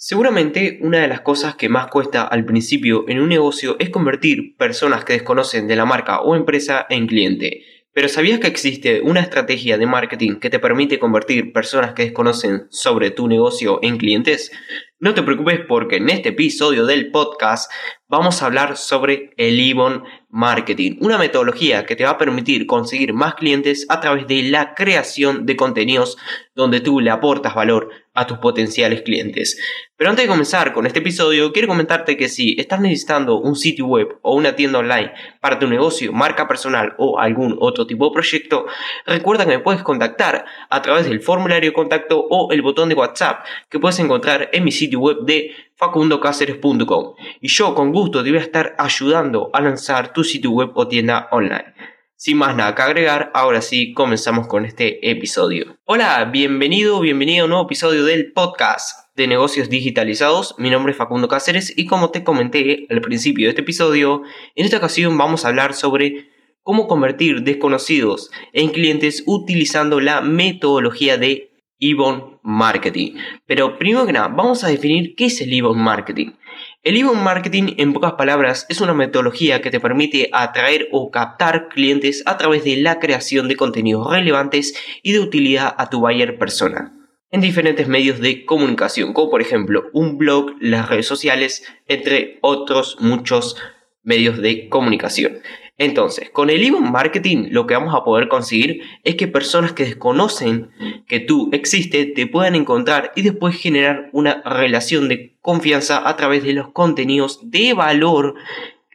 Seguramente una de las cosas que más cuesta al principio en un negocio es convertir personas que desconocen de la marca o empresa en cliente. Pero ¿sabías que existe una estrategia de marketing que te permite convertir personas que desconocen sobre tu negocio en clientes? No te preocupes porque en este episodio del podcast vamos a hablar sobre el Ibon Marketing, una metodología que te va a permitir conseguir más clientes a través de la creación de contenidos donde tú le aportas valor a tus potenciales clientes. Pero antes de comenzar con este episodio, quiero comentarte que si estás necesitando un sitio web o una tienda online para tu negocio, marca personal o algún otro tipo de proyecto, recuerda que me puedes contactar a través del formulario de contacto o el botón de WhatsApp que puedes encontrar en mi sitio web de facundocaceres.com y yo con gusto te voy a estar ayudando a lanzar tu sitio web o tienda online. Sin más nada que agregar, ahora sí comenzamos con este episodio. Hola, bienvenido, bienvenido a un nuevo episodio del podcast de negocios digitalizados. Mi nombre es Facundo Cáceres y como te comenté al principio de este episodio, en esta ocasión vamos a hablar sobre cómo convertir desconocidos en clientes utilizando la metodología de Ebon Marketing. Pero primero que nada, vamos a definir qué es el Ebon Marketing. El Ebon Marketing, en pocas palabras, es una metodología que te permite atraer o captar clientes a través de la creación de contenidos relevantes y de utilidad a tu buyer persona en diferentes medios de comunicación, como por ejemplo un blog, las redes sociales, entre otros muchos medios de comunicación. Entonces, con el email marketing lo que vamos a poder conseguir es que personas que desconocen que tú existes te puedan encontrar y después generar una relación de confianza a través de los contenidos de valor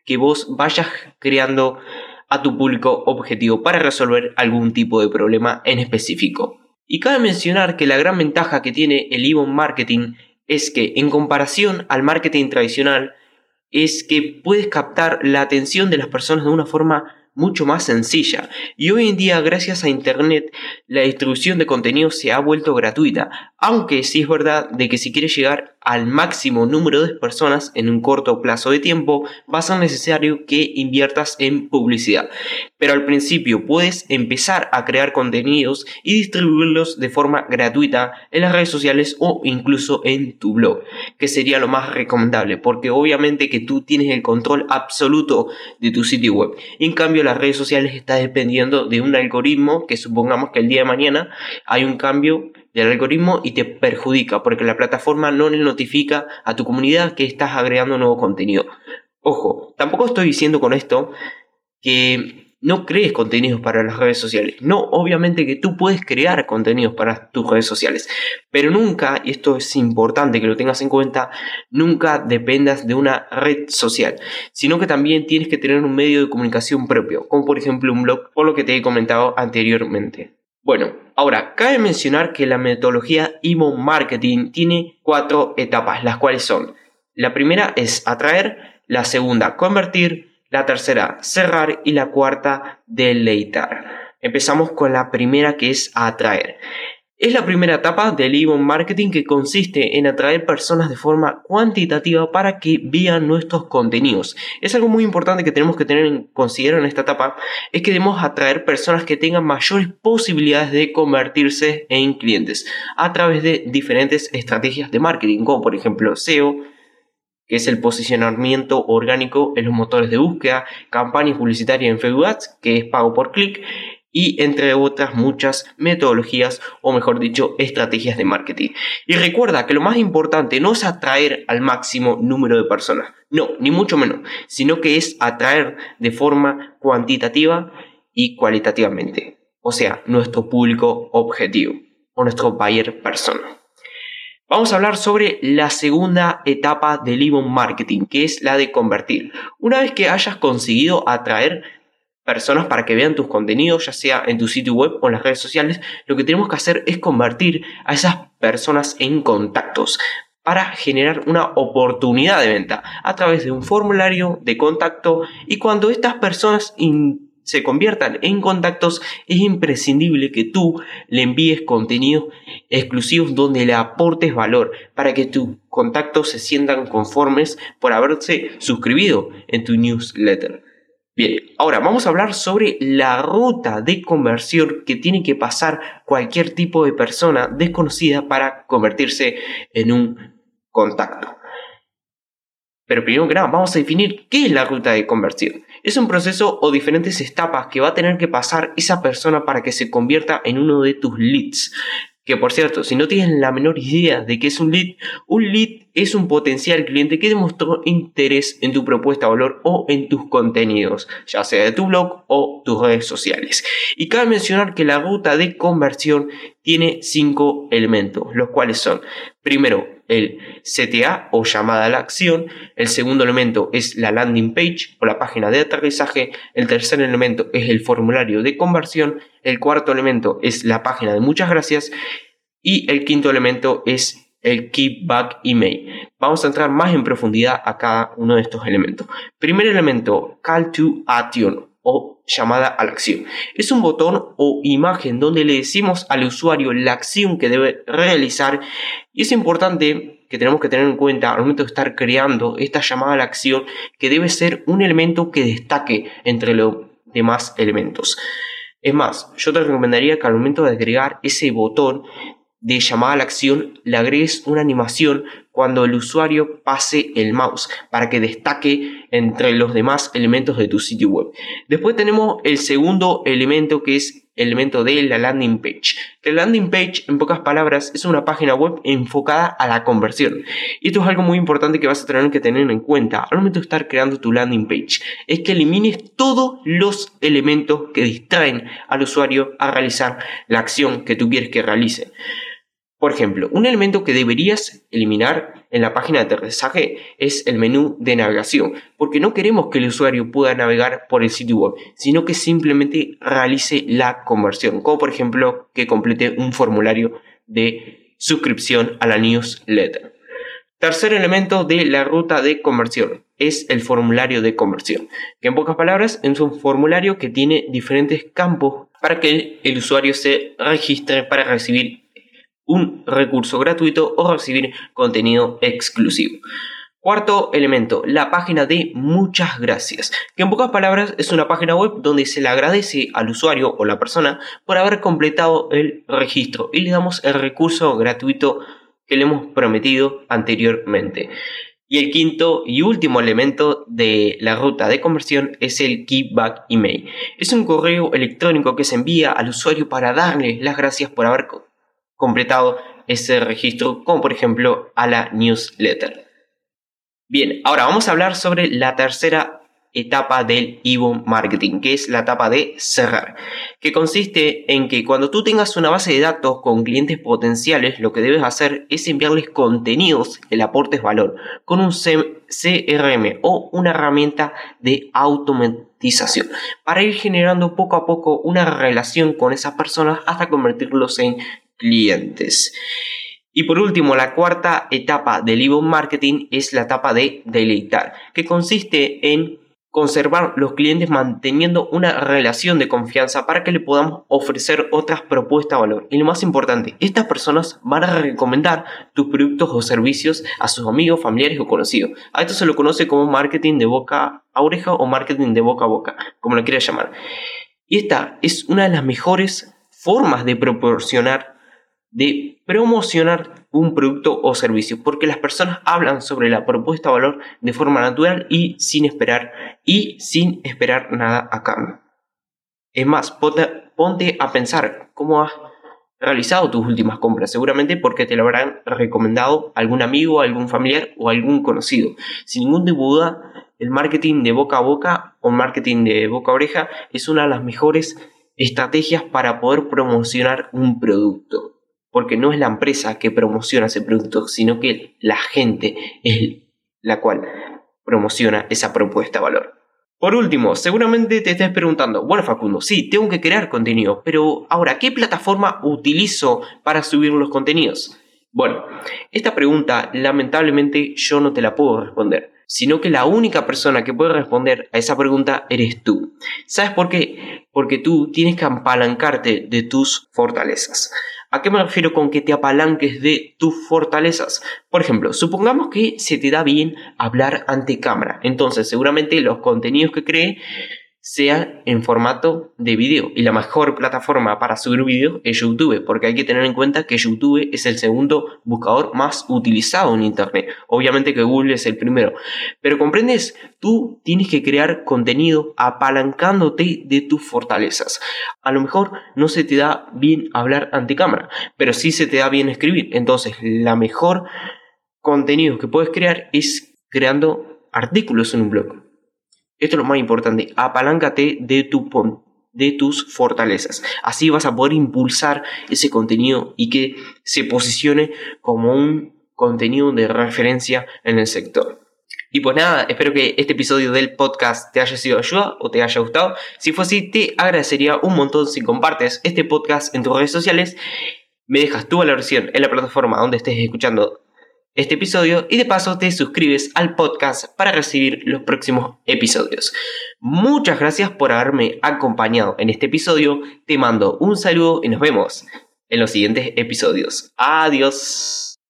que vos vayas creando a tu público objetivo para resolver algún tipo de problema en específico. Y cabe mencionar que la gran ventaja que tiene el email marketing es que en comparación al marketing tradicional, es que puedes captar la atención de las personas de una forma mucho más sencilla. Y hoy en día, gracias a Internet, la distribución de contenido se ha vuelto gratuita. Aunque sí es verdad de que si quieres llegar al máximo número de personas en un corto plazo de tiempo, va a ser necesario que inviertas en publicidad. Pero al principio puedes empezar a crear contenidos y distribuirlos de forma gratuita en las redes sociales o incluso en tu blog, que sería lo más recomendable, porque obviamente que tú tienes el control absoluto de tu sitio web. En cambio, las redes sociales está dependiendo de un algoritmo que supongamos que el día de mañana hay un cambio del algoritmo y te perjudica porque la plataforma no le notifica a tu comunidad que estás agregando nuevo contenido. Ojo, tampoco estoy diciendo con esto que no crees contenidos para las redes sociales. No, obviamente que tú puedes crear contenidos para tus redes sociales, pero nunca, y esto es importante que lo tengas en cuenta, nunca dependas de una red social, sino que también tienes que tener un medio de comunicación propio, como por ejemplo un blog, por lo que te he comentado anteriormente. Bueno, ahora, cabe mencionar que la metodología Emo Marketing tiene cuatro etapas, las cuales son, la primera es atraer, la segunda convertir, la tercera cerrar y la cuarta deleitar. Empezamos con la primera que es atraer. Es la primera etapa del inbound marketing que consiste en atraer personas de forma cuantitativa para que vean nuestros contenidos. Es algo muy importante que tenemos que tener en consideración en esta etapa, es que debemos atraer personas que tengan mayores posibilidades de convertirse en clientes a través de diferentes estrategias de marketing, como por ejemplo SEO, que es el posicionamiento orgánico en los motores de búsqueda, campañas publicitarias en Facebook Ads, que es pago por clic, y entre otras muchas metodologías o mejor dicho estrategias de marketing. Y recuerda que lo más importante no es atraer al máximo número de personas, no, ni mucho menos, sino que es atraer de forma cuantitativa y cualitativamente, o sea, nuestro público objetivo o nuestro buyer persona. Vamos a hablar sobre la segunda etapa del inbound marketing, que es la de convertir. Una vez que hayas conseguido atraer personas para que vean tus contenidos, ya sea en tu sitio web o en las redes sociales, lo que tenemos que hacer es convertir a esas personas en contactos para generar una oportunidad de venta a través de un formulario de contacto y cuando estas personas se conviertan en contactos es imprescindible que tú le envíes contenidos exclusivos donde le aportes valor para que tus contactos se sientan conformes por haberse suscribido en tu newsletter. Bien, ahora vamos a hablar sobre la ruta de conversión que tiene que pasar cualquier tipo de persona desconocida para convertirse en un contacto. Pero primero que nada, vamos a definir qué es la ruta de conversión. Es un proceso o diferentes etapas que va a tener que pasar esa persona para que se convierta en uno de tus leads. Que por cierto, si no tienes la menor idea de qué es un lead, un lead es un potencial cliente que demostró interés en tu propuesta de valor o en tus contenidos, ya sea de tu blog o tus redes sociales. Y cabe mencionar que la ruta de conversión tiene cinco elementos, los cuales son, primero, el CTA o llamada a la acción, el segundo elemento es la landing page o la página de aterrizaje, el tercer elemento es el formulario de conversión, el cuarto elemento es la página de muchas gracias. Y el quinto elemento es el Keepback Email. Vamos a entrar más en profundidad a cada uno de estos elementos. Primer elemento, Call to Action o llamada a la acción. Es un botón o imagen donde le decimos al usuario la acción que debe realizar y es importante que tenemos que tener en cuenta al momento de estar creando esta llamada a la acción que debe ser un elemento que destaque entre los demás elementos. Es más, yo te recomendaría que al momento de agregar ese botón de llamada a la acción le agregues una animación cuando el usuario pase el mouse para que destaque entre los demás elementos de tu sitio web. Después tenemos el segundo elemento que es el elemento de la landing page. La landing page, en pocas palabras, es una página web enfocada a la conversión. Y esto es algo muy importante que vas a tener que tener en cuenta al momento de estar creando tu landing page. Es que elimines todos los elementos que distraen al usuario a realizar la acción que tú quieres que realice. Por ejemplo, un elemento que deberías eliminar en la página de aterrizaje es el menú de navegación, porque no queremos que el usuario pueda navegar por el sitio web, sino que simplemente realice la conversión, como por ejemplo que complete un formulario de suscripción a la newsletter. Tercer elemento de la ruta de conversión es el formulario de conversión, que en pocas palabras es un formulario que tiene diferentes campos para que el usuario se registre para recibir un recurso gratuito o recibir contenido exclusivo. Cuarto elemento, la página de muchas gracias, que en pocas palabras es una página web donde se le agradece al usuario o la persona por haber completado el registro y le damos el recurso gratuito que le hemos prometido anteriormente. Y el quinto y último elemento de la ruta de conversión es el Keepback Email. Es un correo electrónico que se envía al usuario para darle las gracias por haber completado ese registro, como por ejemplo a la newsletter. Bien, ahora vamos a hablar sobre la tercera etapa del Evo Marketing, que es la etapa de cerrar, que consiste en que cuando tú tengas una base de datos con clientes potenciales, lo que debes hacer es enviarles contenidos que le aportes valor con un CRM o una herramienta de automatización para ir generando poco a poco una relación con esas personas hasta convertirlos en clientes. Y por último, la cuarta etapa del inbound marketing es la etapa de deleitar, que consiste en conservar los clientes manteniendo una relación de confianza para que le podamos ofrecer otras propuestas de valor. Y lo más importante, estas personas van a recomendar tus productos o servicios a sus amigos, familiares o conocidos. A esto se lo conoce como marketing de boca a oreja o marketing de boca a boca, como lo quieras llamar. Y esta es una de las mejores formas de proporcionar de promocionar un producto o servicio, porque las personas hablan sobre la propuesta de valor de forma natural y sin esperar y sin esperar nada a cambio. Es más, ponte, a pensar cómo has realizado tus últimas compras, seguramente porque te lo habrán recomendado algún amigo, algún familiar o algún conocido. Sin ningún duda, el marketing de boca a boca o marketing de boca a oreja es una de las mejores estrategias para poder promocionar un producto porque no es la empresa que promociona ese producto, sino que la gente es la cual promociona esa propuesta de valor. Por último, seguramente te estés preguntando, bueno Facundo, sí, tengo que crear contenido, pero ahora, ¿qué plataforma utilizo para subir los contenidos? Bueno, esta pregunta lamentablemente yo no te la puedo responder, sino que la única persona que puede responder a esa pregunta eres tú. ¿Sabes por qué? Porque tú tienes que apalancarte de tus fortalezas. ¿A qué me refiero con que te apalanques de tus fortalezas? Por ejemplo, supongamos que se te da bien hablar ante cámara. Entonces, seguramente los contenidos que cree sea en formato de video. Y la mejor plataforma para subir vídeos es YouTube, porque hay que tener en cuenta que YouTube es el segundo buscador más utilizado en Internet. Obviamente que Google es el primero. Pero comprendes, tú tienes que crear contenido apalancándote de tus fortalezas. A lo mejor no se te da bien hablar ante cámara, pero sí se te da bien escribir. Entonces, la mejor contenido que puedes crear es creando artículos en un blog. Esto es lo más importante, apaláncate de, de tus fortalezas. Así vas a poder impulsar ese contenido y que se posicione como un contenido de referencia en el sector. Y pues nada, espero que este episodio del podcast te haya sido de ayuda o te haya gustado. Si fue así, te agradecería un montón si compartes este podcast en tus redes sociales, me dejas tu valoración en la plataforma donde estés escuchando este episodio y de paso te suscribes al podcast para recibir los próximos episodios. Muchas gracias por haberme acompañado en este episodio, te mando un saludo y nos vemos en los siguientes episodios. Adiós.